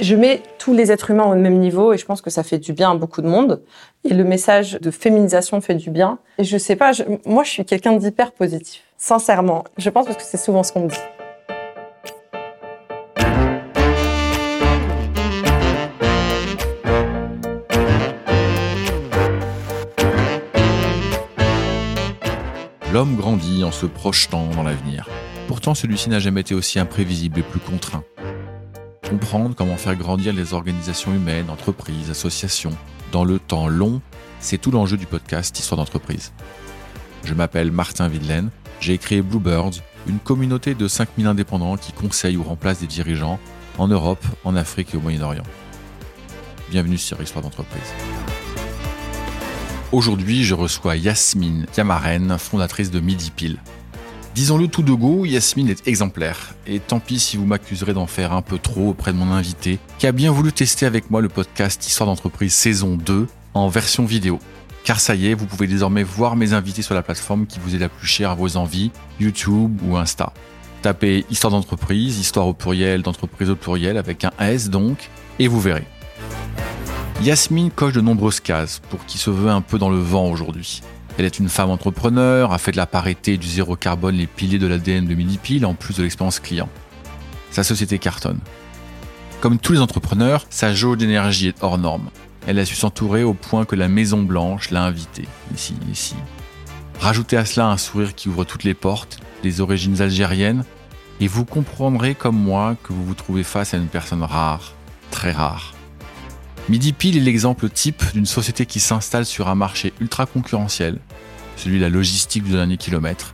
Je mets tous les êtres humains au même niveau et je pense que ça fait du bien à beaucoup de monde. Et le message de féminisation fait du bien. Et je sais pas, moi je suis quelqu'un d'hyper positif. Sincèrement, je pense parce que c'est souvent ce qu'on me dit. L'homme grandit en se projetant dans l'avenir. Pourtant, celui-ci n'a jamais été aussi imprévisible et plus contraint. Comprendre comment faire grandir les organisations humaines, entreprises, associations, dans le temps long, c'est tout l'enjeu du podcast Histoire d'entreprise. Je m'appelle Martin Videlaine, j'ai créé Bluebirds, une communauté de 5000 indépendants qui conseillent ou remplacent des dirigeants en Europe, en Afrique et au Moyen-Orient. Bienvenue sur Histoire d'entreprise. Aujourd'hui, je reçois Yasmine Yamaren, fondatrice de Midi Pile. Disons-le tout de go, Yasmine est exemplaire. Et tant pis si vous m'accuserez d'en faire un peu trop auprès de mon invité, qui a bien voulu tester avec moi le podcast Histoire d'entreprise saison 2 en version vidéo. Car ça y est, vous pouvez désormais voir mes invités sur la plateforme qui vous est la plus chère à vos envies, YouTube ou Insta. Tapez Histoire d'entreprise, Histoire au pluriel, d'entreprise au pluriel, avec un S donc, et vous verrez. Yasmine coche de nombreuses cases pour qui se veut un peu dans le vent aujourd'hui. Elle est une femme entrepreneur, a fait de la parité et du zéro carbone les piliers de l'ADN de Minipil en plus de l'expérience client. Sa société cartonne. Comme tous les entrepreneurs, sa jauge d'énergie est hors norme. Elle a su s'entourer au point que la Maison Blanche l'a invitée. Ici, ici. Rajoutez à cela un sourire qui ouvre toutes les portes, des origines algériennes, et vous comprendrez comme moi que vous vous trouvez face à une personne rare, très rare. Midi Pile est l'exemple type d'une société qui s'installe sur un marché ultra concurrentiel, celui de la logistique du dernier kilomètre,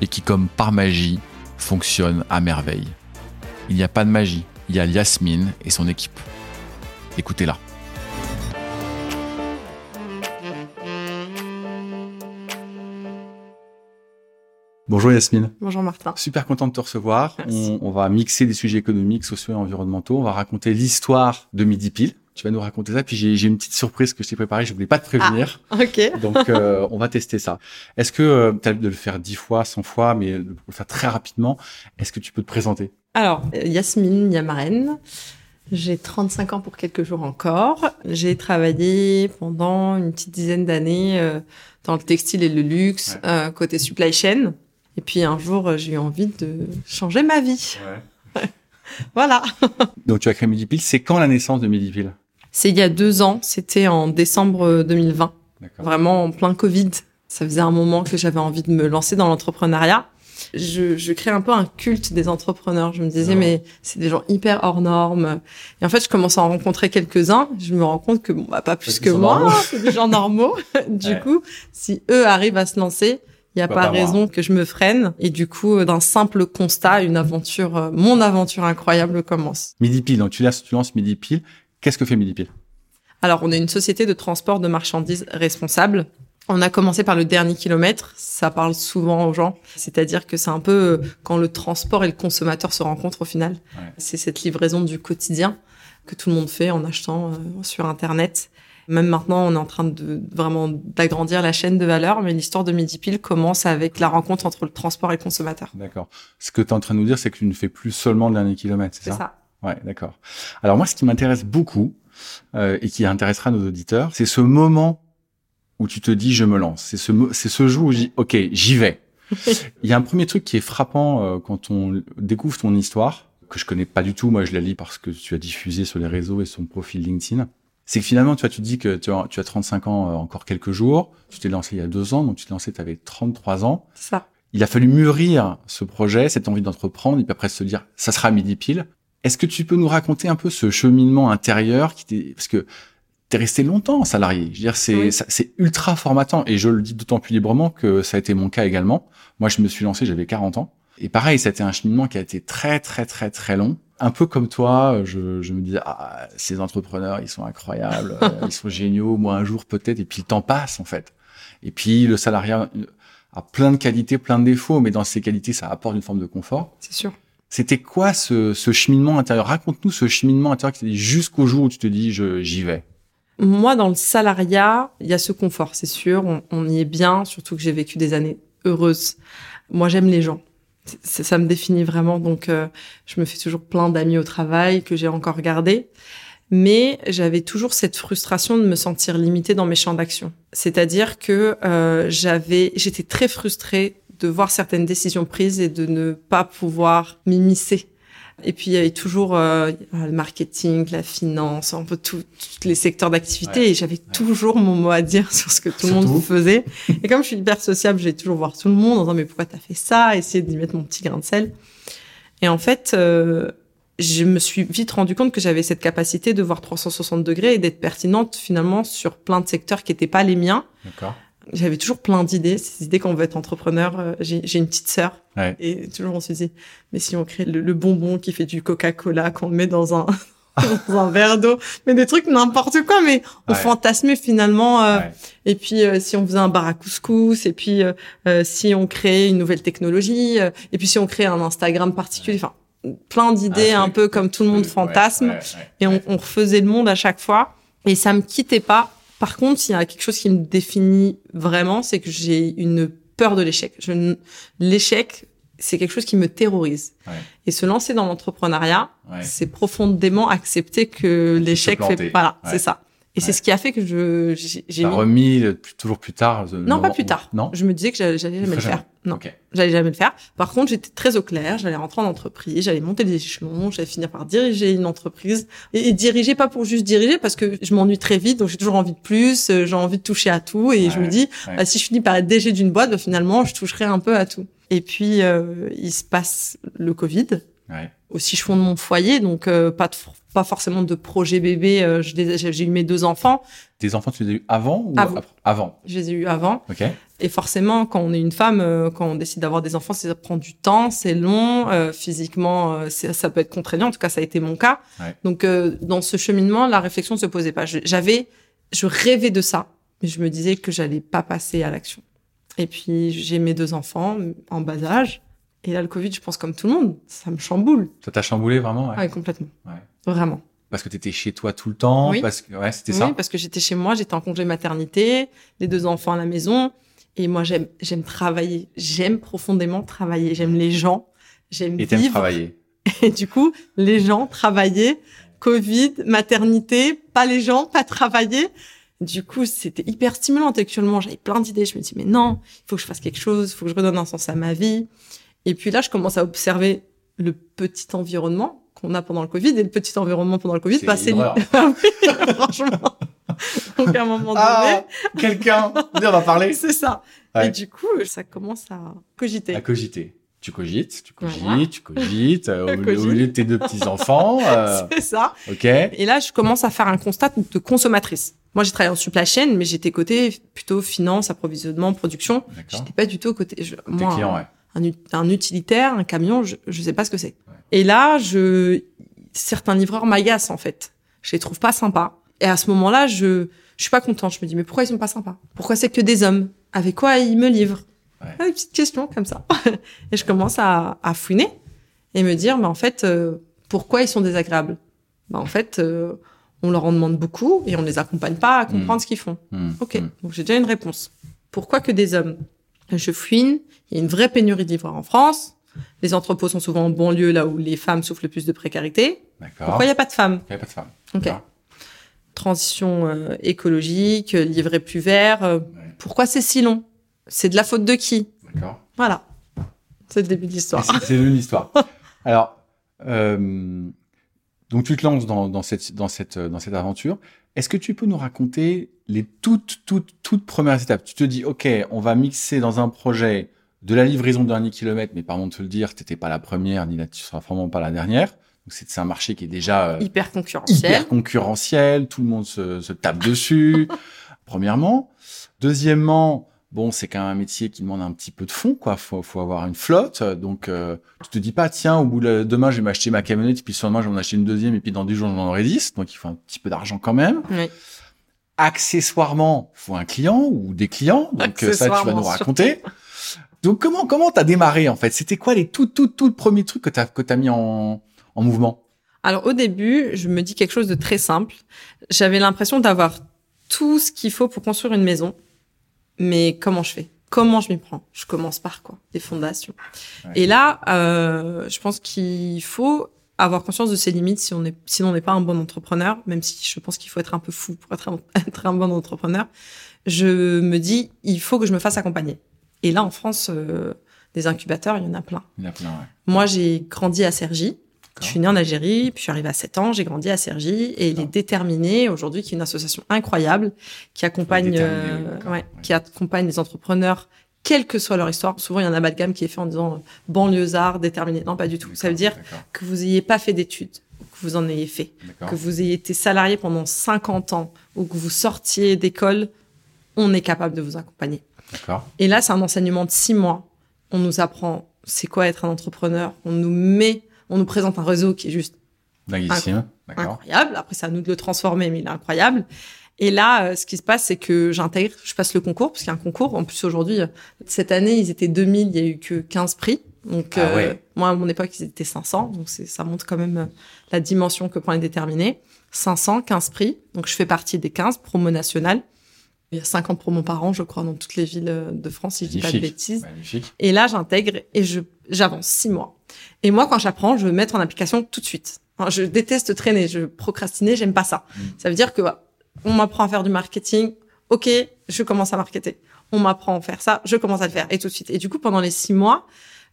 et qui, comme par magie, fonctionne à merveille. Il n'y a pas de magie, il y a Yasmine et son équipe. Écoutez-la. Bonjour Yasmine. Bonjour Martin. Super content de te recevoir. On, on, va mixer des sujets économiques, sociaux et environnementaux. On va raconter l'histoire de Midi Pile tu vas nous raconter ça. Puis j'ai une petite surprise que je t'ai préparée. Je voulais pas te prévenir. Ah, ok. Donc euh, on va tester ça. Est-ce que euh, tu as de le faire dix fois, cent fois, mais de le faire très rapidement Est-ce que tu peux te présenter? Alors euh, Yasmine Yamaren. J'ai 35 ans pour quelques jours encore. J'ai travaillé pendant une petite dizaine d'années euh, dans le textile et le luxe, euh, côté supply chain. Et puis un jour, j'ai eu envie de changer ma vie. Ouais. voilà. Donc tu as créé Midipil. C'est quand la naissance de Midipil c'est il y a deux ans, c'était en décembre 2020, vraiment en plein Covid. Ça faisait un moment que j'avais envie de me lancer dans l'entrepreneuriat. Je, je crée un peu un culte des entrepreneurs. Je me disais, mais c'est des gens hyper hors normes. Et en fait, je commence à en rencontrer quelques-uns. Je me rends compte que bon, bah, pas plus que moi, c'est des gens normaux. du coup, si eux arrivent à se lancer, il n'y a pas, pas raison que je me freine. Et du coup, d'un simple constat, une aventure, euh, mon aventure incroyable commence. Midi pile, donc tu lances, tu lances Midi pile. Qu'est-ce que fait Midipil Alors, on est une société de transport de marchandises responsable. On a commencé par le dernier kilomètre, ça parle souvent aux gens, c'est-à-dire que c'est un peu euh, quand le transport et le consommateur se rencontrent au final. Ouais. C'est cette livraison du quotidien que tout le monde fait en achetant euh, sur Internet. Même maintenant, on est en train de vraiment d'agrandir la chaîne de valeur, mais l'histoire de Midi Pile commence avec la rencontre entre le transport et le consommateur. D'accord. Ce que tu es en train de nous dire, c'est que tu ne fais plus seulement le dernier kilomètre, c'est ça? C'est ça. Ouais, d'accord. Alors moi, ce qui m'intéresse beaucoup euh, et qui intéressera nos auditeurs, c'est ce moment où tu te dis je me lance. C'est ce c'est ce jour où je dis ok, j'y vais. Il y a un premier truc qui est frappant euh, quand on découvre ton histoire que je connais pas du tout. Moi, je la lis parce que tu as diffusé sur les réseaux et son profil LinkedIn. C'est que finalement, tu vois, tu te dis que tu as, tu as 35 ans, euh, encore quelques jours. Tu t'es lancé il y a deux ans, donc tu t'es lancé, tu avais 33 ans. Ça. Il a fallu mûrir ce projet, cette envie d'entreprendre, et puis après se dire, ça sera midi pile. Est-ce que tu peux nous raconter un peu ce cheminement intérieur qui t'est parce que t'es resté longtemps salarié. Je veux dire, c'est oui. c'est ultra formatant et je le dis d'autant plus librement que ça a été mon cas également. Moi, je me suis lancé, j'avais 40 ans et pareil, été un cheminement qui a été très très très très long. Un peu comme toi, je, je me disais ah ces entrepreneurs, ils sont incroyables, ils sont géniaux. Moi, un jour peut-être et puis le temps passe en fait. Et puis le salariat a plein de qualités, plein de défauts, mais dans ces qualités, ça apporte une forme de confort. C'est sûr. C'était quoi ce, ce, cheminement intérieur? Raconte-nous ce cheminement intérieur qui jusqu'au jour où tu te dis j'y vais. Moi, dans le salariat, il y a ce confort, c'est sûr. On, on, y est bien, surtout que j'ai vécu des années heureuses. Moi, j'aime les gens. ça me définit vraiment. Donc, euh, je me fais toujours plein d'amis au travail que j'ai encore gardés. Mais j'avais toujours cette frustration de me sentir limitée dans mes champs d'action. C'est-à-dire que euh, j'avais, j'étais très frustrée de voir certaines décisions prises et de ne pas pouvoir m'immiscer et puis il y avait toujours euh, le marketing, la finance, un peu tous les secteurs d'activité. et j'avais toujours mon mot à dire sur ce que tout le monde faisait. et comme je suis hyper sociable, j'ai toujours voir tout le monde en disant mais pourquoi t'as fait ça? Essayer d'y mettre mon petit grain de sel. Et en fait, euh, je me suis vite rendu compte que j'avais cette capacité de voir 360 degrés et d'être pertinente finalement sur plein de secteurs qui n'étaient pas les miens. D'accord j'avais toujours plein d'idées, ces idées quand on veut être entrepreneur. Euh, j'ai une petite sœur et toujours on se dit, mais si on crée le, bonbon qui fait du Coca-Cola, qu'on met dans un dans un verre d'eau, mais des trucs n'importe quoi, mais on fantasmait finalement. Euh, et puis euh, si on faisait un bar à couscous, et puis si on créait une nouvelle technologie, et puis si on créait un Instagram particulier, enfin plein d'idées un peu comme tout le monde fantasme, et on, on refaisait le monde à chaque fois. Et ça me quittait pas par contre, s'il y a quelque chose qui me définit vraiment, c'est que j'ai une peur de l'échec. L'échec, c'est quelque chose qui me terrorise. Et se lancer dans l'entrepreneuriat, c'est profondément accepter que l'échec fait... Voilà, c'est ça. Et c'est ce qui a fait que je j'ai mis... remis toujours plus tard. Non, pas plus tard. Non. Je me disais que j'allais jamais le faire. Non, j'allais jamais le faire. Par contre, j'étais très au clair. J'allais rentrer en entreprise, j'allais monter les échelons, j'allais finir par diriger une entreprise et, diriger pas pour juste diriger parce que je m'ennuie très vite, donc j'ai toujours envie de plus. Euh, j'ai envie de toucher à tout et je me dis bah, si je finis par être DG d'une boîte, bah, finalement, je toucherai un peu à tout. Et puis euh, il se passe le Covid. Ouais. Aussi, je fonde mon foyer, donc euh, pas de pas forcément de projet bébé. Euh, j'ai eu mes deux enfants. Tes enfants, tu les as eu avant ou avant. avant? Je les ai eu avant. Ok. Et forcément, quand on est une femme, euh, quand on décide d'avoir des enfants, ça prend du temps, c'est long, euh, physiquement, ça peut être contraignant. En tout cas, ça a été mon cas. Donc, dans ce cheminement, la réflexion ne se posait pas. J'avais, je rêvais de ça, mais je me disais que j'allais pas passer à l'action. Et puis, j'ai mes deux enfants en bas âge. Et là, le Covid, je pense comme tout le monde, ça me chamboule. Ça t'a chamboulé vraiment ouais. ouais complètement. Ouais. Vraiment. Parce que tu étais chez toi tout le temps Oui. Parce que, ouais, c'était ça Oui, parce que j'étais chez moi, j'étais en congé maternité, les deux enfants à la maison. Et moi, j'aime, j'aime travailler. J'aime profondément travailler. J'aime les gens. J'aime Et t'aimes travailler. Et du coup, les gens, travailler, Covid, maternité, pas les gens, pas travailler. Du coup, c'était hyper stimulant intellectuellement. J'avais plein d'idées. Je me dis, mais non, il faut que je fasse quelque chose, il faut que je redonne un sens à ma vie. Et puis là, je commence à observer le petit environnement qu'on a pendant le Covid et le petit environnement pendant le Covid, bah, c'est ah franchement. Donc à un moment ah, donné, quelqu'un, on va parler. c'est ça. Et du coup, ça commence à cogiter. À cogiter. Tu cogites, tu cogites, tu cogites, euh, au, milieu de tes deux petits-enfants. Euh, c'est ça. OK. Et là, je commence à faire un constat de consommatrice. Moi, j'ai travaillé en supply chain, mais j'étais côté plutôt finance, approvisionnement, production. J'étais pas du tout côté... Je, moi, client, ouais. Un, un, utilitaire, un camion, je, je sais pas ce que c'est. Et là, je, certains livreurs m'agacent en fait. Je les trouve pas sympas. Et à ce moment-là, je, je suis pas contente. Je me dis, mais pourquoi ils sont pas sympas? Pourquoi c'est que des hommes? Avec quoi ils me livrent? Ouais. Une petite question comme ça. et je commence à, à fouiner et me dire, mais en fait, euh, pourquoi ils sont désagréables? Bah, En fait, euh, on leur en demande beaucoup et on les accompagne pas à comprendre mmh. ce qu'ils font. Mmh. Ok, mmh. donc j'ai déjà une réponse. Pourquoi que des hommes? Je fouine. Il y a une vraie pénurie livreurs en France. Les entrepôts sont souvent en banlieue, là où les femmes souffrent le plus de précarité. Pourquoi il n'y a pas de femmes? Il n'y a pas de femmes? Ok. Transition euh, écologique, livrer plus vert. Euh, pourquoi c'est si long? C'est de la faute de qui? D'accord. Voilà. C'est le début de l'histoire. C'est le début de l'histoire. Alors, euh, donc tu te lances dans, dans, cette, dans, cette, dans cette aventure. Est-ce que tu peux nous raconter les toutes, toutes, toutes premières étapes? Tu te dis, OK, on va mixer dans un projet de la livraison de dernier kilomètre, mais pardon de te le dire, t'étais pas la première, ni là, tu seras vraiment pas la dernière. Donc c'est un marché qui est déjà euh, hyper concurrentiel. Hyper concurrentiel, tout le monde se, se tape dessus. premièrement, deuxièmement, bon, c'est quand même un métier qui demande un petit peu de fond, quoi. Faut, faut avoir une flotte. Donc, euh, tu te dis pas, tiens, au bout de demain, je vais m'acheter ma camionnette, et puis sur demain, je vais en acheter une deuxième, et puis dans dix jours, j'en aurai dix. Donc, il faut un petit peu d'argent quand même. Oui. Accessoirement, faut un client ou des clients. Donc, ça, tu vas nous raconter. Donc comment comment t'as démarré en fait? C'était quoi les tout tout tout premiers trucs que t'as que t'as mis en en mouvement? Alors au début, je me dis quelque chose de très simple. J'avais l'impression d'avoir tout ce qu'il faut pour construire une maison, mais comment je fais? Comment je m'y prends? Je commence par quoi? Des fondations. Et là, euh, je pense qu'il faut avoir conscience de ses limites si on est, sinon on n'est pas un bon entrepreneur, même si je pense qu'il faut être un peu fou pour être un, être un bon entrepreneur. Je me dis, il faut que je me fasse accompagner. Et là, en France, euh, des incubateurs, il y en a plein. Il y en a plein, ouais. Moi, j'ai grandi à Cergy. Je suis née en Algérie, puis je suis arrivée à 7 ans, j'ai grandi à Cergy et il est déterminé aujourd'hui qui est une association incroyable qui accompagne euh, ouais, qui accompagne les entrepreneurs quelle que soit leur histoire. Souvent, il y a un amalgame qui est fait en disant euh, banlieusard, déterminé. Non, pas du tout. Ça veut dire que vous ayez pas fait d'études, que vous en ayez fait, que vous ayez été salarié pendant 50 ans ou que vous sortiez d'école, on est capable de vous accompagner. Et là, c'est un enseignement de six mois. On nous apprend c'est quoi être un entrepreneur. On nous met, on nous présente un réseau qui est juste incroyable. Après, c'est à nous de le transformer, mais il est incroyable. Et là, euh, ce qui se passe, c'est que j'intègre, je passe le concours, parce qu'il y a un concours. En plus, aujourd'hui, cette année, ils étaient 2000, il y a eu que 15 prix. Donc, ah euh, moi, à mon époque, ils étaient 500. Donc, ça montre quand même euh, la dimension que prend les déterminés. 500, 15 prix. Donc, je fais partie des 15 promos nationales. Il y a 50 promos par an, je crois, dans toutes les villes de France, si je dis pas de bêtises. Et là, j'intègre et je j'avance six mois. Et moi, quand j'apprends, je veux mettre en application tout de suite. je déteste traîner, je procrastiner, j'aime pas ça. Mm. Ça veut dire que on m'apprend à faire du marketing. Ok, je commence à marketer. On m'apprend à faire ça, je commence à le faire et tout de suite. Et du coup, pendant les six mois,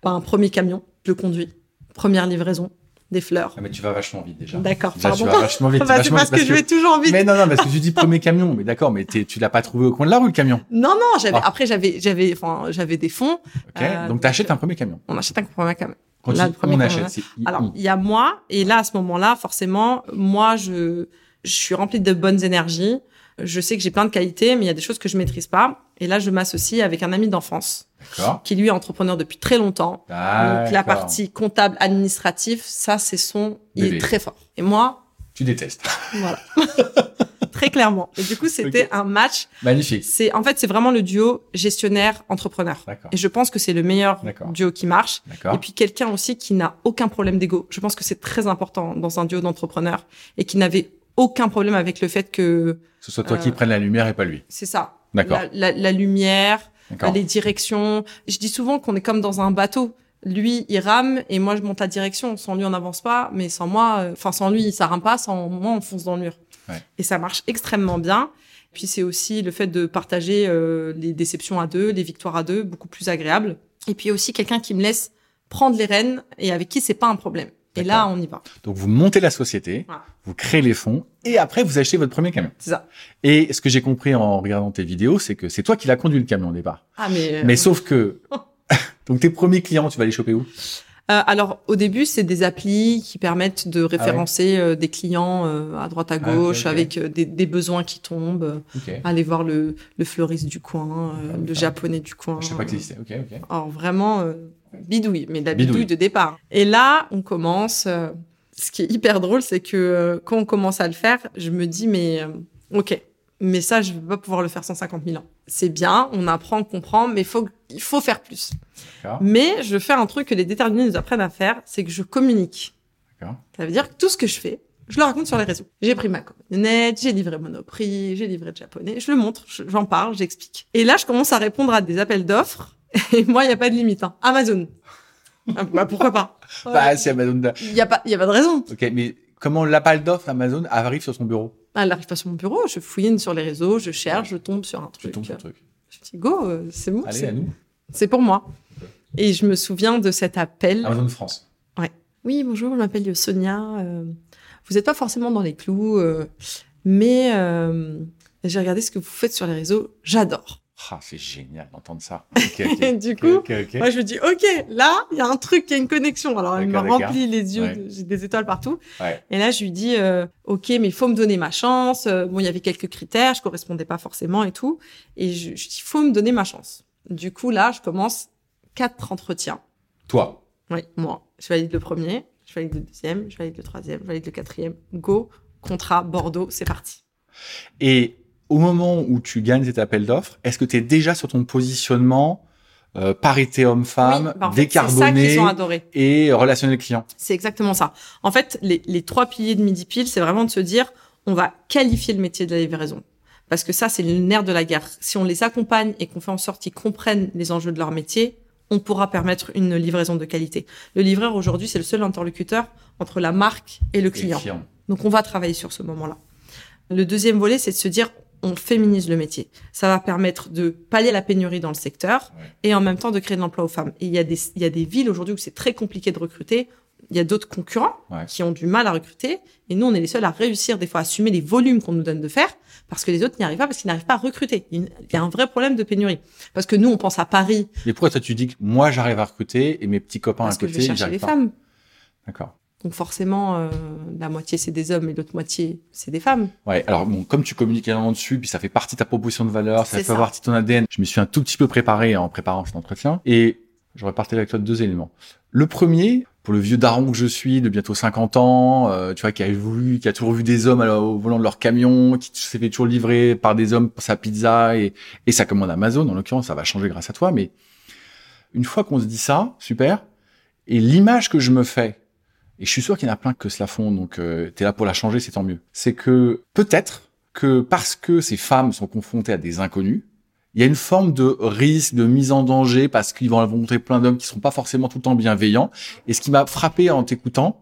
ben, un premier camion, je le conduis. Première livraison, des fleurs. Ah, mais tu vas vachement vite déjà. D'accord, pardon. Tu vas vachement vite. bah, c'est parce, que, je vais toujours vite. Mais non, non, parce que tu dis premier camion. Mais d'accord, mais tu l'as pas trouvé au coin de la rue le camion. Non, non. J'avais ah. après j'avais j'avais enfin j'avais des fonds. Ok. Euh, donc t'achètes un premier camion. On achète un premier camion. Quand là, le premier on achète. Alors il y a moi et là à ce moment-là forcément moi je je suis remplie de bonnes énergies. Je sais que j'ai plein de qualités, mais il y a des choses que je maîtrise pas. Et là, je m'associe avec un ami d'enfance qui lui est entrepreneur depuis très longtemps. Donc la partie comptable, administrative, ça c'est son, il est très fort. Et moi, tu détestes. Voilà. très clairement. Et du coup, c'était un match. Magnifique. C'est en fait c'est vraiment le duo gestionnaire entrepreneur. Et je pense que c'est le meilleur duo qui marche. Et puis quelqu'un aussi qui n'a aucun problème d'ego. Je pense que c'est très important dans un duo d'entrepreneurs et qui n'avait aucun problème avec le fait que ce soit toi qui euh, prenne la lumière et pas lui. C'est ça. D'accord. La, la, lumière, les directions. Je dis souvent qu'on est comme dans un bateau. Lui, il rame et moi, je monte la direction. Sans lui, on n'avance pas, mais sans moi, euh, enfin sans lui, ça rame pas. Sans moi, on fonce dans le mur. Ouais. Et ça marche extrêmement bien. Puis c'est aussi le fait de partager euh, les déceptions à deux, les victoires à deux, beaucoup plus agréable. Et puis aussi quelqu'un qui me laisse prendre les rênes et avec qui c'est pas un problème. Et là, on y va. Donc, vous montez la société, vous créez les fonds, et après, vous achetez votre premier camion. C'est ça. Et ce que j'ai compris en regardant tes vidéos, c'est que c'est toi qui l'as conduit le camion au départ. Ah, mais... Mais sauf que... donc, tes premiers clients, tu vas les choper où? Euh, alors au début, c'est des applis qui permettent de ah référencer euh, des clients euh, à droite à ah, gauche avec des, des, besoins qui tombent. Aller voir le, le fleuriste du coin, le japonais du coin. Je sais pas que ça Ok, ok. Alors vraiment bidouille, mais la bidouille. de départ. Et là, on commence. Euh, ce qui est hyper drôle, c'est que euh, quand on commence à le faire, je me dis, mais euh, ok, mais ça, je vais pas pouvoir le faire 150 000 ans. C'est bien, on apprend, on comprend, mais faut, il faut faire plus. Mais je fais un truc que les déterminés nous apprennent à faire, c'est que je communique. Ça veut dire que tout ce que je fais, je le raconte sur les réseaux. J'ai pris ma camionnette, j'ai livré Monoprix, j'ai livré de japonais, je le montre, j'en parle, j'explique. Et là, je commence à répondre à des appels d'offres et moi, il n'y a pas de limite. Hein. Amazon. Ah, bah, pourquoi pas? Bah, c'est Amazon. Il n'y a pas, y a pas de raison. Ok, mais comment l'appel d'offre Amazon arrive sur son bureau? Elle n'arrive pas sur mon bureau. Je fouine sur les réseaux, je cherche, je tombe sur un truc. Je tombe sur un truc. Je dis go, euh, c'est bon. Allez, à nous. C'est pour moi. Et je me souviens de cet appel. Amazon France. Ouais. Oui, bonjour, je m'appelle Sonia. Euh, vous n'êtes pas forcément dans les clous, euh, mais j'ai regardé ce que vous faites sur les réseaux. J'adore. Ah, c'est génial d'entendre ça. du coup, moi je me dis, ok, là, il y a un truc, il y a une connexion. Alors elle me remplit les yeux, j'ai des étoiles partout. Et là, je lui dis, euh, ok, mais il faut me donner ma chance. Euh, bon, il y avait quelques critères, je correspondais pas forcément et tout. Et je, je dis, faut me donner ma chance. Du coup, là, je commence quatre entretiens. Toi Oui, moi. Je valide le premier, je valide le deuxième, je valide le troisième, je valide le quatrième. Go, contrat, Bordeaux, c'est parti. Et au moment où tu gagnes cet appel d'offres, est-ce que tu es déjà sur ton positionnement euh, parité homme-femme, oui, bah décarboné et relationnel client? C'est exactement ça. En fait, les, les trois piliers de Midi Pile, c'est vraiment de se dire, on va qualifier le métier de la livraison. Parce que ça, c'est le nerf de la guerre. Si on les accompagne et qu'on fait en sorte qu'ils comprennent les enjeux de leur métier, on pourra permettre une livraison de qualité. Le livreur aujourd'hui, c'est le seul interlocuteur entre la marque et le client. Donc on va travailler sur ce moment-là. Le deuxième volet, c'est de se dire on féminise le métier. Ça va permettre de pallier la pénurie dans le secteur et en même temps de créer de l'emploi aux femmes. Et il y a des, il y a des villes aujourd'hui où c'est très compliqué de recruter. Il y a d'autres concurrents qui ont du mal à recruter. Et nous, on est les seuls à réussir des fois à assumer les volumes qu'on nous donne de faire parce que les autres n'y arrivent pas parce qu'ils n'arrivent pas à recruter. Il y a un vrai problème de pénurie. Parce que nous, on pense à Paris. Mais pourquoi toi, tu dis que moi, j'arrive à recruter et mes petits copains à côté, je vais chercher les femmes. D'accord. Donc forcément, euh, la moitié c'est des hommes et l'autre moitié c'est des femmes. Ouais. Alors bon, comme tu communiques énormément dessus, puis ça fait partie de ta proposition de valeur, ça fait partie de ton ADN. Je me suis un tout petit peu préparé en préparant cet entretien et j'aurais partagé avec toi deux éléments. Le premier, pour le vieux daron que je suis, de bientôt 50 ans, euh, tu vois, qui a voulu, qui a toujours vu des hommes au volant de leur camion, qui s'est fait toujours livrer par des hommes pour sa pizza et, et sa commande Amazon. En l'occurrence, ça va changer grâce à toi. Mais une fois qu'on se dit ça, super. Et l'image que je me fais et je suis sûr qu'il y en a plein que cela font, donc euh, tu es là pour la changer, c'est tant mieux. C'est que peut-être que parce que ces femmes sont confrontées à des inconnus, il y a une forme de risque, de mise en danger, parce qu'ils vont rencontrer plein d'hommes qui seront pas forcément tout le temps bienveillants. Et ce qui m'a frappé en t'écoutant,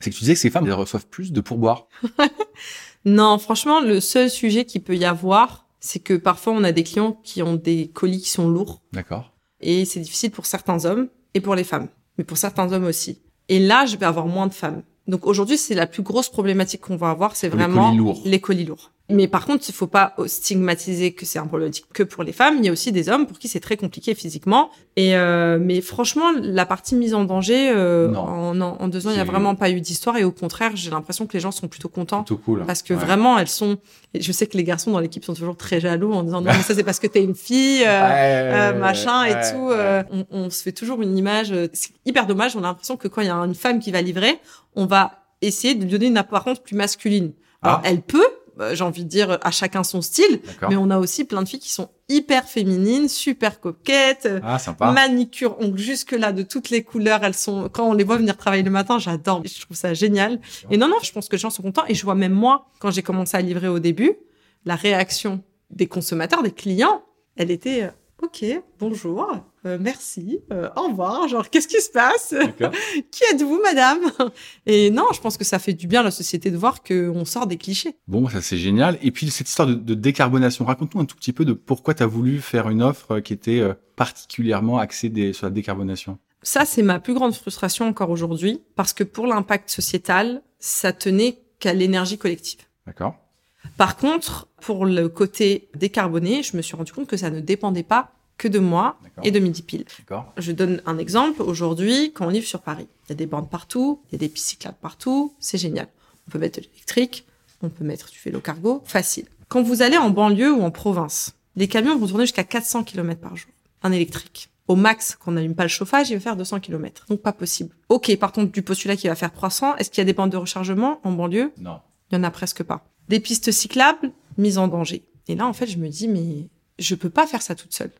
c'est que tu disais que ces femmes, elles reçoivent plus de pourboire. non, franchement, le seul sujet qui peut y avoir, c'est que parfois on a des clients qui ont des colis qui sont lourds. D'accord. Et c'est difficile pour certains hommes et pour les femmes, mais pour certains hommes aussi. Et là, je vais avoir moins de femmes. Donc aujourd'hui, c'est la plus grosse problématique qu'on va avoir, c'est vraiment les colis lourds. Les colis lourds. Mais par contre, il faut pas stigmatiser que c'est un problématique que pour les femmes. Il y a aussi des hommes pour qui c'est très compliqué physiquement. Et euh, mais franchement, la partie mise en danger, euh, en, en, deux ans, il y a vraiment pas eu d'histoire. Et au contraire, j'ai l'impression que les gens sont plutôt contents. Plutôt cool. Parce que vraiment, elles sont. Je sais que les garçons dans l'équipe sont toujours très jaloux en disant non, mais ça c'est parce que t'es une fille, euh, euh machin et tout. Euh, on, on, se fait toujours une image. C'est hyper dommage. On a l'impression que quand il y a une femme qui va livrer, on va essayer de lui donner une apparence plus masculine. Alors, ah. elle peut, j'ai envie de dire à chacun son style, mais on a aussi plein de filles qui sont hyper féminines, super coquettes, ah, sympa. manicure, ongles jusque là de toutes les couleurs, elles sont quand on les voit venir travailler le matin, j'adore, je trouve ça génial. Et non non, je pense que les gens sont contents. Et je vois même moi quand j'ai commencé à livrer au début, la réaction des consommateurs, des clients, elle était euh, OK, bonjour, euh, merci, euh, au revoir, genre qu'est-ce qui se passe? Qui êtes-vous, madame? Et non, je pense que ça fait du bien à la société de voir qu'on sort des clichés. Bon, ça c'est génial. Et puis cette histoire de, décarbonation, raconte-nous un tout petit peu de pourquoi tu as voulu faire une offre qui était euh, particulièrement axée sur la décarbonation. Ça, c'est ma plus grande frustration encore aujourd'hui, parce que pour l'impact sociétal, ça tenait qu'à l'énergie collective. D'accord. Par contre, pour le côté décarboné, je me suis rendu compte que ça ne dépendait pas que de moi et de Midi Pile. Je donne un exemple. Aujourd'hui, quand on livre sur Paris, il y a des bandes partout, il y a des pistes cyclables partout, c'est génial. On peut mettre de l'électrique, on peut mettre du vélo cargo, facile. Quand vous allez en banlieue ou en province, les camions vont tourner jusqu'à 400 km par jour, un électrique. Au max, qu'on n'allume pas le chauffage, il va faire 200 km. Donc pas possible. Ok, par contre, du postulat qui va faire 300, est-ce qu'il y a des bandes de rechargement en banlieue? Non. Il y en a presque pas. Des pistes cyclables, mises en danger. Et là, en fait, je me dis, mais je peux pas faire ça toute seule.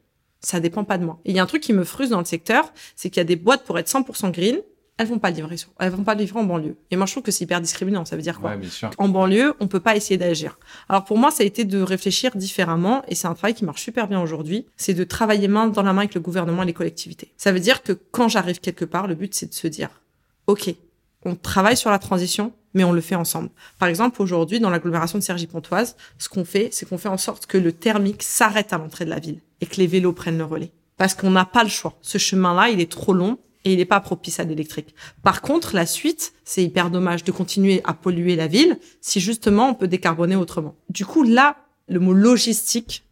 Ça dépend pas de moi. Et il y a un truc qui me frustre dans le secteur, c'est qu'il y a des boîtes pour être 100% green, elles vont pas livrer sur, elles vont pas livrer en banlieue. Et moi, je trouve que c'est hyper discriminant. Ça veut dire quoi ouais, bien sûr. En banlieue, on peut pas essayer d'agir. Alors pour moi, ça a été de réfléchir différemment, et c'est un travail qui marche super bien aujourd'hui. C'est de travailler main dans la main avec le gouvernement et les collectivités. Ça veut dire que quand j'arrive quelque part, le but c'est de se dire, ok, on travaille sur la transition, mais on le fait ensemble. Par exemple, aujourd'hui, dans l'agglomération de Cergy-Pontoise, ce qu'on fait, c'est qu'on fait en sorte que le thermique s'arrête à l'entrée de la ville et que les vélos prennent le relais. Parce qu'on n'a pas le choix. Ce chemin-là, il est trop long et il n'est pas propice à l'électrique. Par contre, la suite, c'est hyper dommage de continuer à polluer la ville si justement on peut décarboner autrement. Du coup, là, le mot logistique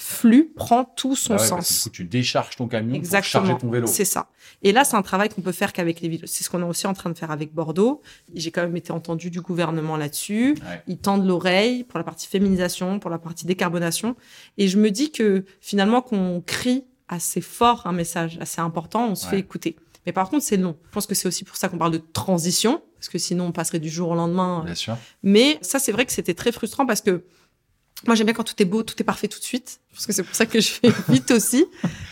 flux prend tout son ah sens. coup, tu décharges ton camion Exactement. pour charger ton vélo. C'est ça. Et là, c'est un travail qu'on peut faire qu'avec les villes. C'est ce qu'on est aussi en train de faire avec Bordeaux. J'ai quand même été entendu du gouvernement là-dessus. Ils tendent l'oreille pour la partie féminisation, pour la partie décarbonation. Et je me dis que finalement, qu'on crie assez fort un message assez important, on se fait écouter. Mais par contre, c'est long. Je pense que c'est aussi pour ça qu'on parle de transition, parce que sinon, on passerait du jour au lendemain. Bien sûr. Mais ça, c'est vrai que c'était très frustrant parce que moi, j'aime bien quand tout est beau, tout est parfait tout de suite. Parce que c'est pour ça que je fais vite aussi.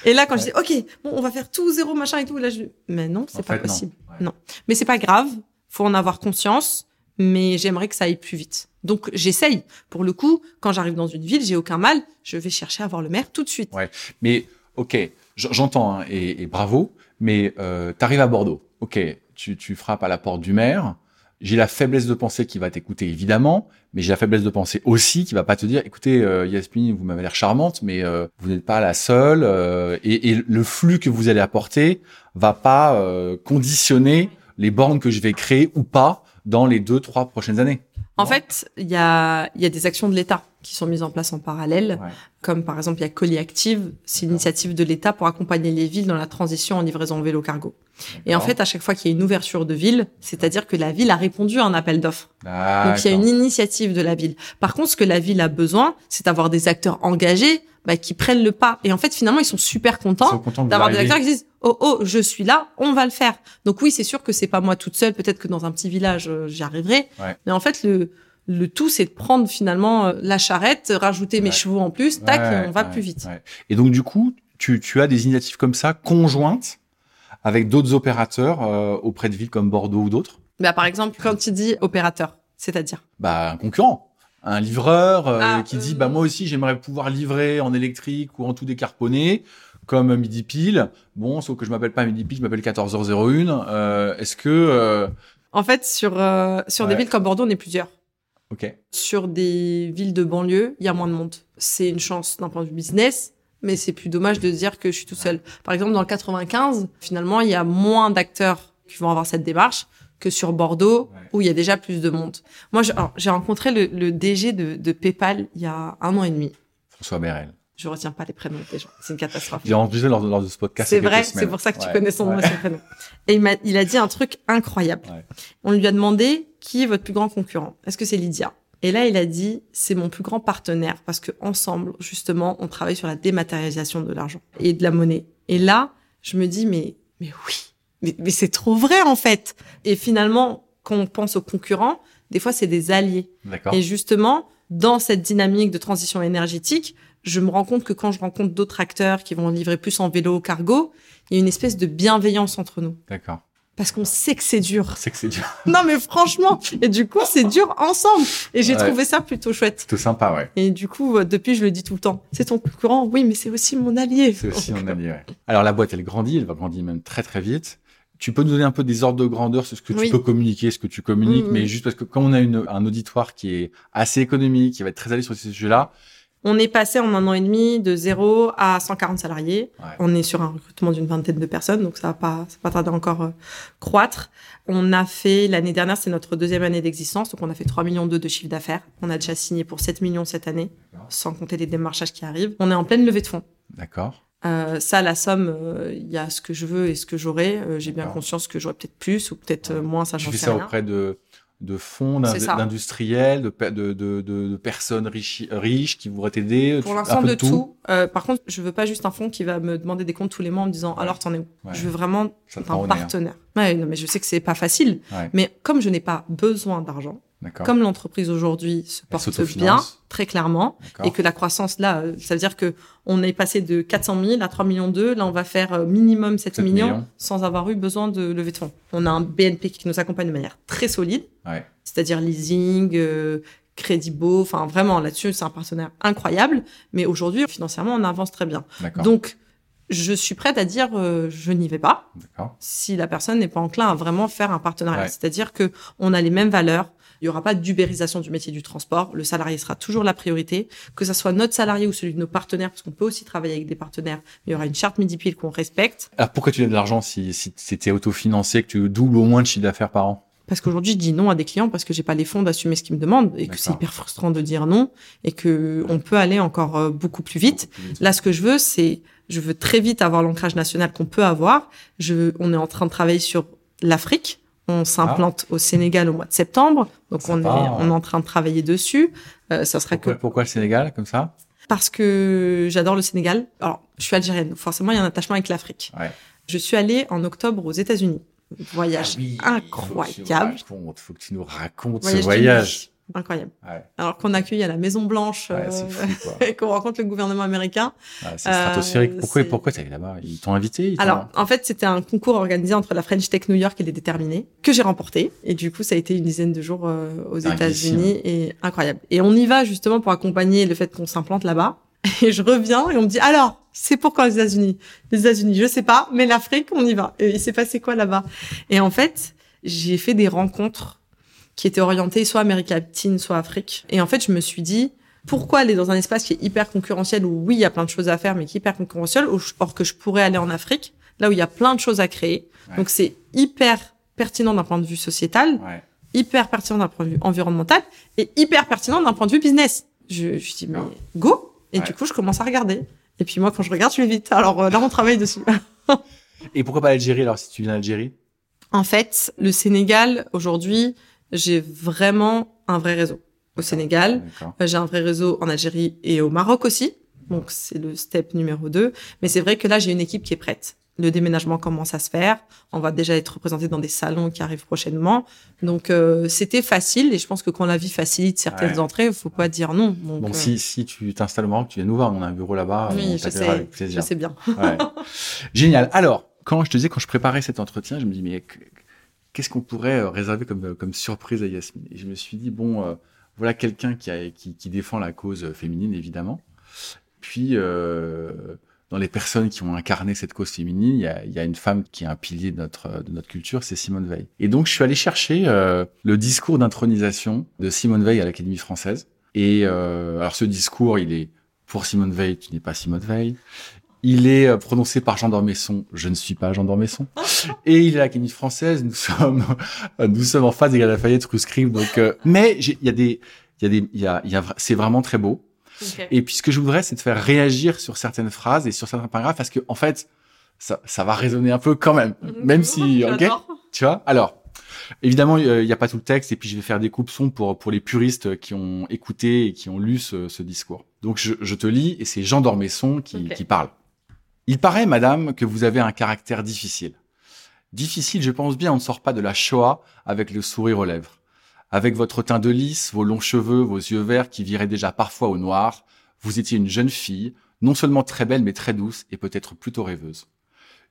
Et là, quand je dis, OK, bon, on va faire tout zéro, machin et tout, là, je, mais non, c'est pas possible. Non. Mais c'est pas grave. Faut en avoir conscience. mais j'aimerais que ça aille plus vite. Donc j'essaye. Pour le coup, quand j'arrive dans une ville, j'ai aucun mal, je vais chercher à voir le maire tout de suite. Ouais, mais ok, j'entends hein, et, bravo, mais euh, tu arrives à Bordeaux, ok, tu, tu frappes à la porte du maire. J'ai la faiblesse de penser qu'il va t'écouter évidemment, mais j'ai la faiblesse de penser aussi qu'il va pas te dire, écoutez euh, vous m'avez l'air charmante, mais euh, vous n'êtes pas la seule, euh, et, et, le flux que vous allez apporter va pas euh, conditionner les bornes que je vais créer ou pas dans les deux trois prochaines années. En fait, il y a, y a des actions de l'État qui sont mises en place en parallèle, comme par exemple il y a Colis Active, c'est une initiative de l'État pour accompagner les villes dans la transition en livraison vélo cargo. Et en fait, à chaque fois qu'il y a une ouverture de ville, c'est-à-dire que la ville a répondu à un appel d'offres. Donc il y a une initiative de la ville. Par contre, ce que la ville a besoin, c'est d'avoir des acteurs engagés bah, qui prennent le pas. Et en fait, finalement, ils sont super contents, d'avoir des acteurs qui disent oh oh, je suis là, on va le faire. Donc oui, c'est sûr que c'est pas moi toute seule. Peut-être que dans un petit village, euh, j'y arriverai. Mais en fait, le le tout, c'est de prendre finalement euh, la charrette, rajouter mes chevaux en plus, tac, et on va plus vite. Et donc du coup, tu, tu as des initiatives comme ça conjointes avec d'autres opérateurs euh, auprès de villes comme Bordeaux ou d'autres? Bah, Par exemple, quand tu dis opérateur, c'est-à-dire? Bah, Un concurrent. Un livreur euh, ah, qui dit bah moi aussi j'aimerais pouvoir livrer en électrique ou en tout décarboné comme Midi Pile. Bon, sauf que je m'appelle pas Midi Pile, je m'appelle 14h01. Euh, Est-ce que En fait, sur sur des villes comme Bordeaux, on est plusieurs. Sur des villes de banlieue, il y a moins de monde. C'est une chance d'un point de vue business, mais c'est plus dommage de dire que je suis tout seul. Par exemple, dans le 95, finalement, il y a moins d'acteurs qui vont avoir cette démarche que sur Bordeaux, où il y a déjà plus de monde. Moi, j'ai rencontré le, DG de, PayPal il y a un an et demi. François Bérel. Je retiens pas les prénoms des gens. C'est une catastrophe. J'ai entendu lors, lors de ce podcast. C'est vrai, c'est pour ça que tu connais son nom et son prénom. Et il, a, il a dit un truc incroyable. On lui a demandé qui est votre plus grand concurrent? Est-ce que c'est Lydia? Et là, il a dit, c'est mon plus grand partenaire parce que ensemble, justement, on travaille sur la dématérialisation de l'argent et de la monnaie. Et là, je me dis, mais, mais oui, mais, c'est trop vrai en fait. Et finalement, quand on pense aux concurrents, des fois, c'est des alliés. Et justement, dans cette dynamique de transition énergétique, je me rends compte que quand je rencontre d'autres acteurs qui vont livrer plus en vélo cargo, il y a une espèce de bienveillance entre nous. D'accord parce qu'on sait que c'est dur. C'est que c'est dur. non, mais franchement. Et du coup, c'est dur ensemble. Et j'ai trouvé ça plutôt chouette. Plutôt sympa, ouais. Et du coup, euh, depuis, je le dis tout le temps. C'est ton concurrent, oui, mais c'est aussi mon allié. C'est aussi mon allié, ouais. Alors, la boîte, elle grandit, elle va grandir même très, très vite. Tu peux nous donner un peu des ordres de grandeur sur ce que tu peux communiquer, ce que tu communiques, mais juste parce que quand on a une, un auditoire qui est assez économique, qui va être très allé sur ces sujets-là, on est passé en un an et demi de 0 à 140 salariés. On est sur un recrutement d'une vingtaine de personnes, donc ça va pas, ça va pas tarder encore euh, croître. On a fait, l'année dernière, c'est notre deuxième année d'existence, donc on a fait 3 millions de chiffre d'affaires. On a déjà signé pour 7 millions cette année, sans compter les démarchages qui arrivent. On est en pleine levée de fonds. D'accord. Euh, ça, la somme, euh, il y a ce que je veux et ce que j'aurai. J'ai bien conscience que j'aurai peut-être plus ou peut-être moins, ça j'en sais ça auprès de de fonds d'industriels, de, de, de, de, personnes riches, riches qui voudraient t'aider Pour l'instant, de tout. Euh, par contre, je veux pas juste un fonds qui va me demander des comptes tous les mois en me disant alors t'en es où? Je veux vraiment un partenaire. Ouais, non, mais je sais que c'est pas facile. Mais comme je n'ai pas besoin d'argent, comme l'entreprise aujourd'hui se porte bien, très clairement, et que la croissance là, euh, ça veut dire que on est passé de 400 000 à 3 millions 2, là on va faire euh, minimum 7, millions, sans avoir eu besoin de lever de fonds. On a un BNP qui nous accompagne de manière très solide, c'est-à-dire leasing, euh, crédit beau, enfin vraiment là-dessus c'est un partenaire incroyable, mais aujourd'hui financièrement on avance très bien. Donc je suis prête à dire je n'y vais pas si la personne n'est pas enclin à vraiment faire un partenariat. C'est-à-dire que on a les mêmes valeurs, il n'y aura pas d'ubérisation du métier du transport. Le salarié sera toujours la priorité, que ce soit notre salarié ou celui de nos partenaires, parce qu'on peut aussi travailler avec des partenaires. il y aura une charte midi qu'on respecte. Alors pourquoi tu donnes de l'argent si, si c'était autofinancé, que tu doubles au moins de chiffre d'affaires par an? Parce qu'aujourd'hui, je dis non à des clients parce que j'ai pas les fonds d'assumer ce qu'ils me demandent et que c'est hyper frustrant de dire non et que on peut aller encore euh, beaucoup plus vite. Là, ce que je veux, c'est, je veux très vite avoir l'ancrage national qu'on peut avoir. Je, on est en train de travailler sur l'Afrique on s'implante au Sénégal au mois de septembre, donc on est, on est en train de travailler dessus. Euh, ça serait pourquoi, que pourquoi le Sénégal comme ça? Parce que j'adore le Sénégal. Alors, je suis algérienne, donc forcément il y a un attachement avec l'Afrique. Ouais. Je suis allée en octobre aux États-Unis. Voyage ah incroyable. Faut que, tu racontes, faut que tu nous racontes ce voyage. Incroyable. Alors qu'on accueille à la Maison Blanche euh, et qu'on rencontre le gouvernement américain. c'est stratosphérique. pourquoi, pourquoi t'es allé là-bas? Ils t'ont invité? Alors, en fait, c'était un concours organisé entre la French Tech New York et les Déterminés que j'ai remporté. Et du coup, ça a été une dizaine de jours aux États-Unis et incroyable. Et on y va justement pour accompagner le fait qu'on s'implante là-bas. Et je reviens et on me dit alors, c'est pourquoi les États-Unis? Les États-Unis, je sais pas, mais l'Afrique, on y va. Et il s'est passé quoi là-bas? Et en fait, j'ai fait des rencontres qui étaient orientées soit Amérique latine, soit Afrique. Et en fait, je me suis dit pourquoi aller dans un espace qui est hyper concurrentiel où oui, il y a plein de choses à faire, mais qui est hyper concurrentiel, or que je pourrais aller en Afrique, là où il y a plein de choses à créer. Donc c'est hyper pertinent d'un point de vue sociétal, hyper pertinent d'un point de vue environnemental et hyper pertinent d'un point de vue business. Je, je dis mais go et du coup, je commence à regarder. Et puis moi, quand je regarde, je vais vite. Alors euh, là, on travaille dessus. et pourquoi pas l'Algérie alors si tu viens d'Algérie? En fait, le Sénégal aujourd'hui, j'ai vraiment un vrai réseau au Sénégal. Euh, j'ai un vrai réseau en Algérie et au Maroc aussi. Donc c'est le step numéro 2. Mais c'est vrai que là, j'ai une équipe qui est prête le déménagement commence à se faire. On va déjà être représenté dans des salons qui arrivent prochainement. Donc euh, c'était facile et je pense que quand la vie facilite certaines entrées, il faut pas dire non. Donc, euh, si, si tu t'installes au Maroc, tu viens nous voir, on a un bureau là-bas. Oui, je sais, je sais bien. Génial. Alors, quand je te disais, quand je préparais cet entretien, je me dis mais qu'est-ce qu'on pourrait euh, réserver comme, comme surprise à Yasmine? Et je me suis dit bon, voilà quelqu'un qui, qui, défend la cause féminine évidemment. Puis dans les personnes qui ont incarné cette cause féminine, il y a, une femme qui est un pilier de notre, culture, c'est Simone Veil. Et donc, je suis allé chercher euh, le discours d'intronisation de Simone Veil à l'Académie française. Et euh, alors, ce discours, il est pour Simone Veil, tu n'es pas Simone Veil. Il est euh, prononcé par Jean d'Ormesson. Je ne suis pas Jean d'Ormesson. Et il est à l'Académie française. Nous sommes, nous sommes en face des Lafayette, rue Scribe. Donc, euh, mais il y a des, il y a des, il y a, il y a, c'est vraiment très beau. Et puis ce que je voudrais, c'est de faire réagir sur certaines phrases et sur certains paragraphes parce que en fait, ça, ça va résonner un peu quand même, mhm. même si, ok, tu vois. Alors, évidemment, il n'y a pas tout le texte et puis je vais faire des coupes sons pour pour les puristes qui ont écouté et qui ont lu ce, ce discours. Donc je, je, te lis et c'est Jean Dormesson qui, qui parle. Il paraît, madame, que vous avez un caractère difficile. Difficile, je pense bien, on ne sort pas de la Shoah avec le sourire aux lèvres. Avec votre teint de lys, vos longs cheveux, vos yeux verts qui viraient déjà parfois au noir, vous étiez une jeune fille, non seulement très belle mais très douce et peut-être plutôt rêveuse.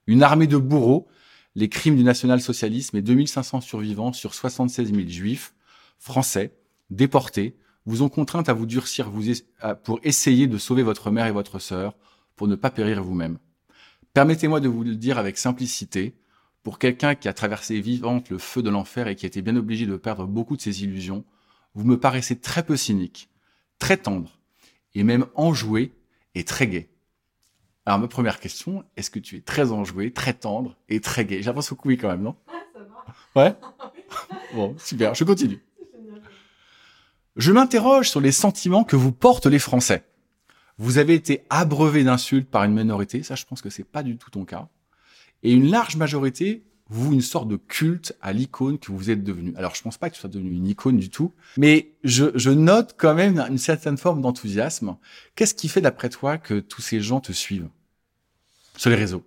Une armée de bourreaux, les crimes du national-socialisme et 2500 survivants sur 76 000 juifs, français, déportés, vous ont contrainte à vous durcir pour essayer de sauver votre mère et votre sœur, pour ne pas périr vous-même. Permettez-moi de vous le dire avec simplicité, pour quelqu'un qui a traversé vivante le feu de l'enfer et qui a été bien obligé de perdre beaucoup de ses illusions, vous me paraissez très peu cynique, très tendre, et même enjoué et très gai. Alors ma première question, est-ce que tu es très enjoué, très tendre et très gai? L'impression que oui quand même, non? Ouais, ça va. Ouais? Bon, super, je continue. Je m'interroge sur les sentiments que vous portent les Français. Vous avez été abreuvé d'insultes par une minorité, ça je pense que c'est pas du tout ton cas et une large majorité vous une sorte de culte à l'icône que vous êtes devenu. Alors je pense pas que tu sois devenu une icône du tout, mais je, je note quand même une certaine forme d'enthousiasme. Qu'est-ce qui fait d'après toi que tous ces gens te suivent sur les réseaux?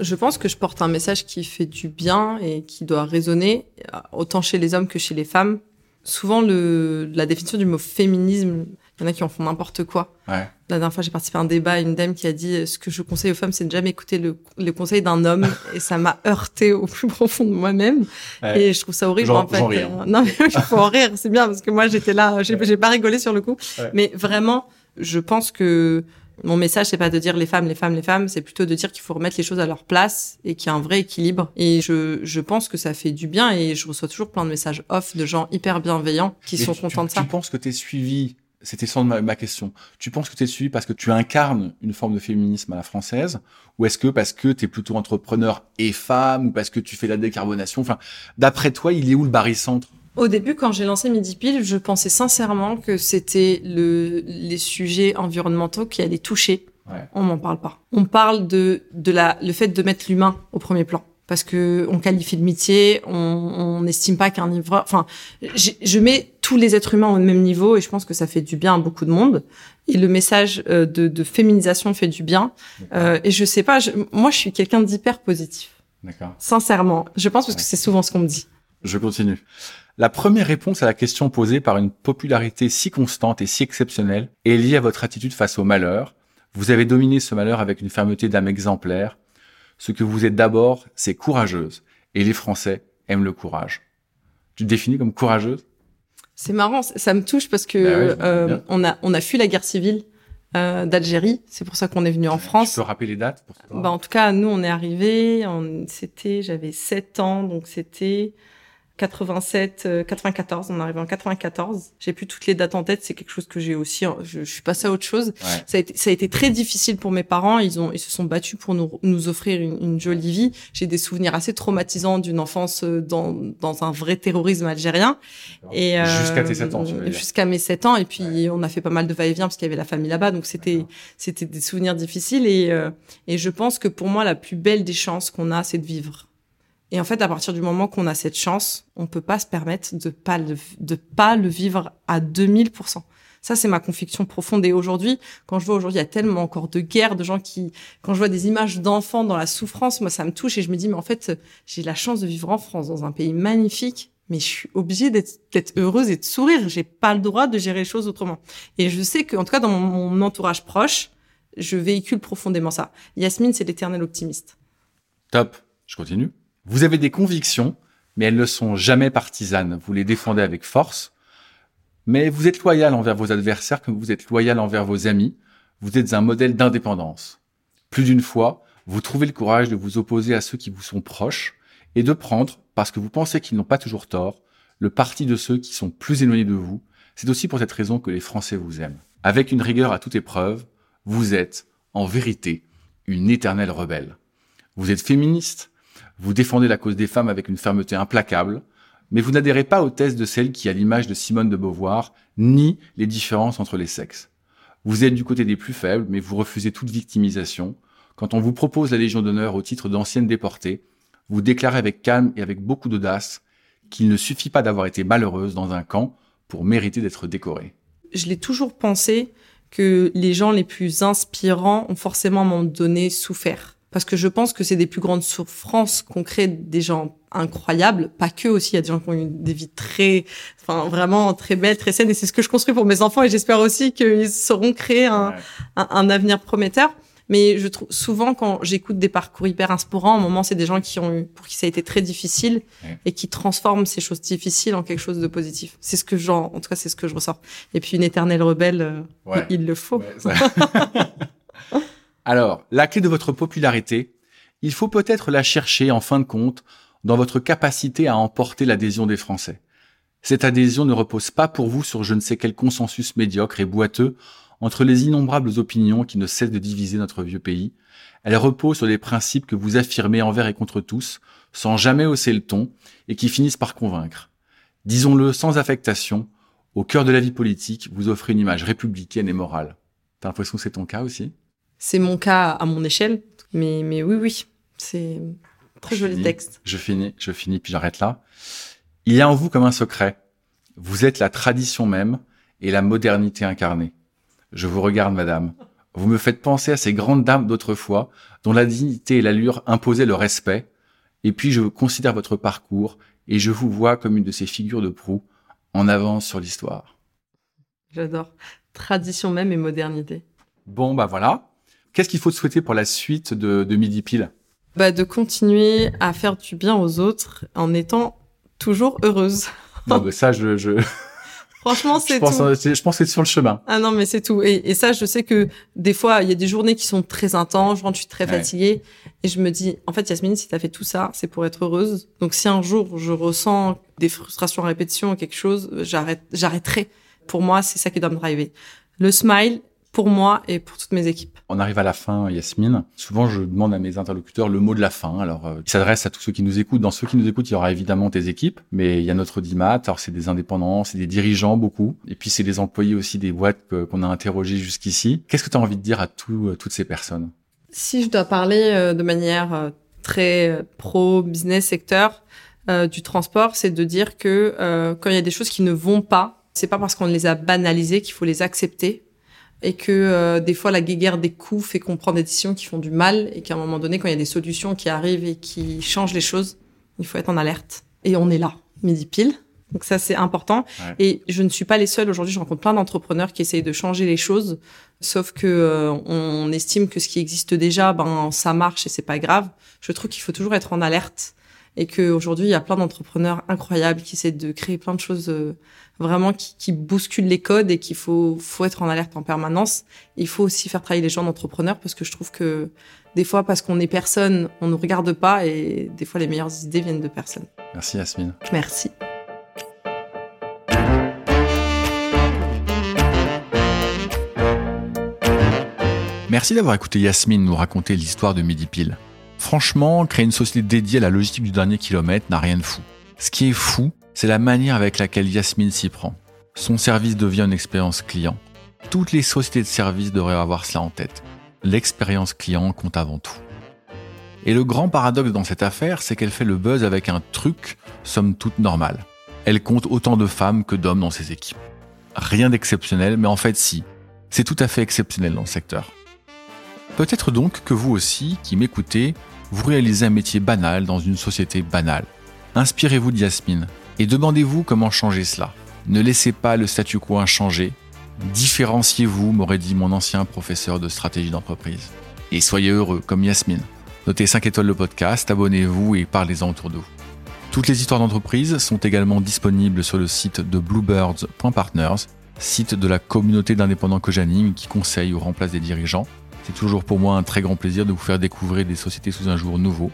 Je pense que je porte un message qui fait du bien et qui doit résonner autant chez les hommes que chez les femmes. Souvent, le, la définition du mot féminisme il y en a qui en font n'importe quoi. Ouais. La dernière fois, j'ai participé à un débat, une dame qui a dit ce que je conseille aux femmes, c'est de jamais écouter le, le conseil d'un homme, et ça m'a heurté au plus profond de moi-même. Ouais. Et je trouve ça horrible en fait. Rire. Euh, non, mais il faut en rire, c'est bien parce que moi j'étais là, j'ai ouais. pas rigolé sur le coup. Mais vraiment, je pense que mon message, c'est pas de dire les femmes, les femmes, les femmes, c'est plutôt de dire qu'il faut remettre les choses à leur place et qu'il y a un vrai équilibre. Et je, je pense que ça fait du bien et je reçois toujours plein de messages off de gens hyper bienveillants qui sont contents de ça. Tu penses que t'es suivi c'était sans ma, ma, question. Tu penses que tu es suivi parce que tu incarnes une forme de féminisme à la française ou est-ce que parce que tu es plutôt entrepreneur et femme ou parce que tu fais la décarbonation? Enfin, d'après toi, il est où le barycentre? Au début, quand j'ai lancé Midi Pile, je pensais sincèrement que c'était le, les sujets environnementaux qui allaient toucher. Ouais. On m'en parle pas. On parle de, de la, le fait de mettre l'humain au premier plan parce que on qualifie le métier, on n'estime pas qu'un livreur. Enfin, je mets tous les êtres humains au même niveau et je pense que ça fait du bien à beaucoup de monde. Et le message euh, de, de féminisation fait du bien. Euh, et je sais pas, je, moi je suis quelqu'un d'hyper positif. D'accord. Sincèrement, je pense parce que c'est souvent ce qu'on me dit. Je continue. La première réponse à la question posée par une popularité si constante et si exceptionnelle est liée à votre attitude face au malheur. Vous avez dominé ce malheur avec une fermeté d'âme exemplaire. Ce que vous êtes d'abord, c'est courageuse. Et les Français aiment le courage. Tu te définis comme courageuse? C'est marrant, ça me touche parce que bah euh, on a on a fui la guerre civile euh, d'Algérie. C'est pour ça qu'on est venu en France. Tu peux rappeler les dates pour bah, En tout cas, nous, on est arrivés, c'était, j'avais 7 ans, donc c'était 87, 94, euh, on est arrivé en 94. J'ai plus toutes les dates en tête, c'est quelque chose que j'ai aussi. Hein, je, je, suis passée à autre chose. Ça, a été, ça a été très difficile pour mes parents. Ils ont, ils se sont battus pour nous, nous offrir une, une jolie vie. J'ai des souvenirs assez traumatisants d'une enfance euh, dans, dans un vrai terrorisme algérien. Et euh, jusqu'à tes 7 ans. Jusqu'à mes 7 ans. Et puis on a fait pas mal de va-et-vient parce qu'il y avait la famille là-bas, donc c'était, c'était des souvenirs difficiles. Et, et je pense que pour moi, la plus belle des chances qu'on a, c'est de vivre et en fait, à partir du moment qu'on a cette chance, on peut pas se permettre de pas le, de pas le vivre à 2000%. Ça, c'est ma conviction profonde. Et aujourd'hui, quand je vois aujourd'hui, il y a tellement encore de guerres, de gens qui, quand je vois des images d'enfants dans la souffrance, moi, ça me touche et je me dis, mais en fait, j'ai la chance de vivre en France, dans un pays magnifique, mais je suis obligée d'être heureuse et de sourire. J'ai pas le droit de gérer les choses autrement. Et je sais que, en tout cas, dans mon, mon entourage proche, je véhicule profondément ça. Yasmine, c'est l'éternel optimiste. Top. Je continue. Vous avez des convictions, mais elles ne sont jamais partisanes. Vous les défendez avec force, mais vous êtes loyal envers vos adversaires comme vous êtes loyal envers vos amis. Vous êtes un modèle d'indépendance. Plus d'une fois, vous trouvez le courage de vous opposer à ceux qui vous sont proches et de prendre, parce que vous pensez qu'ils n'ont pas toujours tort, le parti de ceux qui sont plus éloignés de vous. C'est aussi pour cette raison que les Français vous aiment. Avec une rigueur à toute épreuve, vous êtes, en vérité, une éternelle rebelle. Vous êtes féministe, vous défendez la cause des femmes avec une fermeté implacable, mais vous n'adhérez pas aux thèses de celles qui, à l'image de Simone de Beauvoir, nient les différences entre les sexes. Vous êtes du côté des plus faibles, mais vous refusez toute victimisation. Quand on vous propose la Légion d'honneur au titre d'ancienne déportée, vous déclarez avec calme et avec beaucoup d'audace qu'il ne suffit pas d'avoir été malheureuse dans un camp pour mériter d'être décorée. Je l'ai toujours pensé que les gens les plus inspirants ont forcément à donné souffert parce que je pense que c'est des plus grandes souffrances qu'on crée des gens incroyables, pas que aussi, il y a des gens qui ont eu des vies très, enfin vraiment très belles, très saines, et c'est ce que je construis pour mes enfants, et j'espère aussi qu'ils sauront créer un, un, avenir prometteur. Mais je trouve souvent quand j'écoute des parcours hyper inspirants, au moment c'est des gens qui ont eu, pour qui ça a été très difficile et qui transforment ces choses difficiles en quelque chose de positif. C'est ce que j'en, en tout cas c'est ce que je ressens. Et puis une éternelle rebelle, euh, il le faut. Alors, la clé de votre popularité, il faut peut-être la chercher en fin de compte dans votre capacité à emporter l'adhésion des Français. Cette adhésion ne repose pas pour vous sur je ne sais quel consensus médiocre et boiteux entre les innombrables opinions qui ne cessent de diviser notre vieux pays. Elle repose sur des principes que vous affirmez envers et contre tous, sans jamais hausser le ton, et qui finissent par convaincre. Disons-le sans affectation, au cœur de la vie politique, vous offrez une image républicaine et morale. T'as l'impression que c'est ton cas aussi? C'est mon cas à mon échelle, mais, mais oui, oui, c'est très joli texte. Je finis, je finis, puis j'arrête là. Il y a en vous comme un secret. Vous êtes la tradition même et la modernité incarnée. Je vous regarde, madame. Vous me faites penser à ces grandes dames d'autrefois, dont la dignité et l'allure imposaient le respect. Et puis je considère votre parcours et je vous vois comme une de ces figures de proue en avance sur l'histoire. J'adore. Tradition même et modernité. Bon, bah voilà. Qu'est-ce qu'il faut te souhaiter pour la suite de, de Midi Pile? Bah, De continuer à faire du bien aux autres en étant toujours heureuse. non, mais ça, je... je... Franchement, c'est tout. je pense que c'est sur le chemin. Ah non, mais c'est tout. Et, et, ça, je sais que des fois, il y a des journées qui sont très intenses. Je rentre, je suis très fatiguée. Et je me dis, en fait, Yasmine, si tu as fait tout ça, c'est pour être heureuse. Donc, si un jour, je ressens des frustrations à répétition ou quelque chose, j'arrête, j'arrêterai. Pour moi, c'est ça qui doit me driver. Le smile, pour moi et pour toutes mes équipes. On arrive à la fin, Yasmine. Souvent, je demande à mes interlocuteurs le mot de la fin. Alors, euh, il s'adresse à tous ceux qui nous écoutent. Dans ceux qui nous écoutent, il y aura évidemment tes équipes, mais il y a notre DIMAT. Alors, c'est des indépendants, c'est des dirigeants beaucoup, et puis c'est des employés aussi des boîtes qu'on a interrogés jusqu'ici. Qu'est-ce que tu as envie de dire à tout, euh, toutes ces personnes? Si je dois parler euh, de manière très pro business secteur du transport, c'est de dire que quand il y a des choses qui ne vont pas, c'est pas parce qu'on les a banalisées qu'il faut les accepter et que euh, des fois la guéguerre des coups fait qu'on prend des décisions qui font du mal et qu'à un moment donné, quand il y a des solutions qui arrivent et qui changent les choses, il faut être en alerte. Et on est là, midi pile. Donc ça, c'est important. Et je ne suis pas les seuls. Aujourd'hui, je rencontre plein d'entrepreneurs qui essayent de changer les choses. Sauf que euh, on estime que ce qui existe déjà, ben ça marche et c'est pas grave. Je trouve qu'il faut toujours être en alerte et qu'aujourd'hui, il y a plein d'entrepreneurs incroyables qui essaient de créer plein de choses euh, vraiment qui, qui, bousculent les codes et qu'il faut, faut être en alerte en permanence. Il faut aussi faire travailler les gens d'entrepreneurs parce que je trouve que des fois, parce qu'on est personne, on ne regarde pas et des fois, les meilleures idées viennent de personne. Merci Yasmine. Merci. Merci d'avoir écouté Yasmine nous raconter l'histoire de Midi Pile. Franchement, créer une société dédiée à la logistique du dernier kilomètre n'a rien de fou. Ce qui est fou, c'est la manière avec laquelle Yasmine s'y prend. Son service devient une expérience client. Toutes les sociétés de services devraient avoir cela en tête. L'expérience client compte avant tout. Et le grand paradoxe dans cette affaire, c'est qu'elle fait le buzz avec un truc, somme toute normal. Elle compte autant de femmes que d'hommes dans ses équipes. Rien d'exceptionnel, mais en fait si. C'est tout à fait exceptionnel dans le secteur. Peut-être donc que vous aussi, qui m'écoutez, vous réalisez un métier banal dans une société banale. Inspirez-vous de Yasmine et demandez-vous comment changer cela. Ne laissez pas le statu quo inchangé. Différenciez-vous, m'aurait dit mon ancien professeur de stratégie d'entreprise. Et soyez heureux, comme Yasmine. Notez 5 étoiles le podcast, abonnez-vous et parlez-en autour de vous. Toutes les histoires d'entreprise sont également disponibles sur le site de bluebirds.partners, site de la communauté d'indépendants que j'anime qui conseille ou remplace des dirigeants. C'est toujours pour moi un très grand plaisir de vous faire découvrir des sociétés sous un jour nouveau.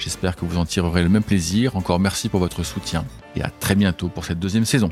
J'espère que vous en tirerez le même plaisir. Encore merci pour votre soutien et à très bientôt pour cette deuxième saison.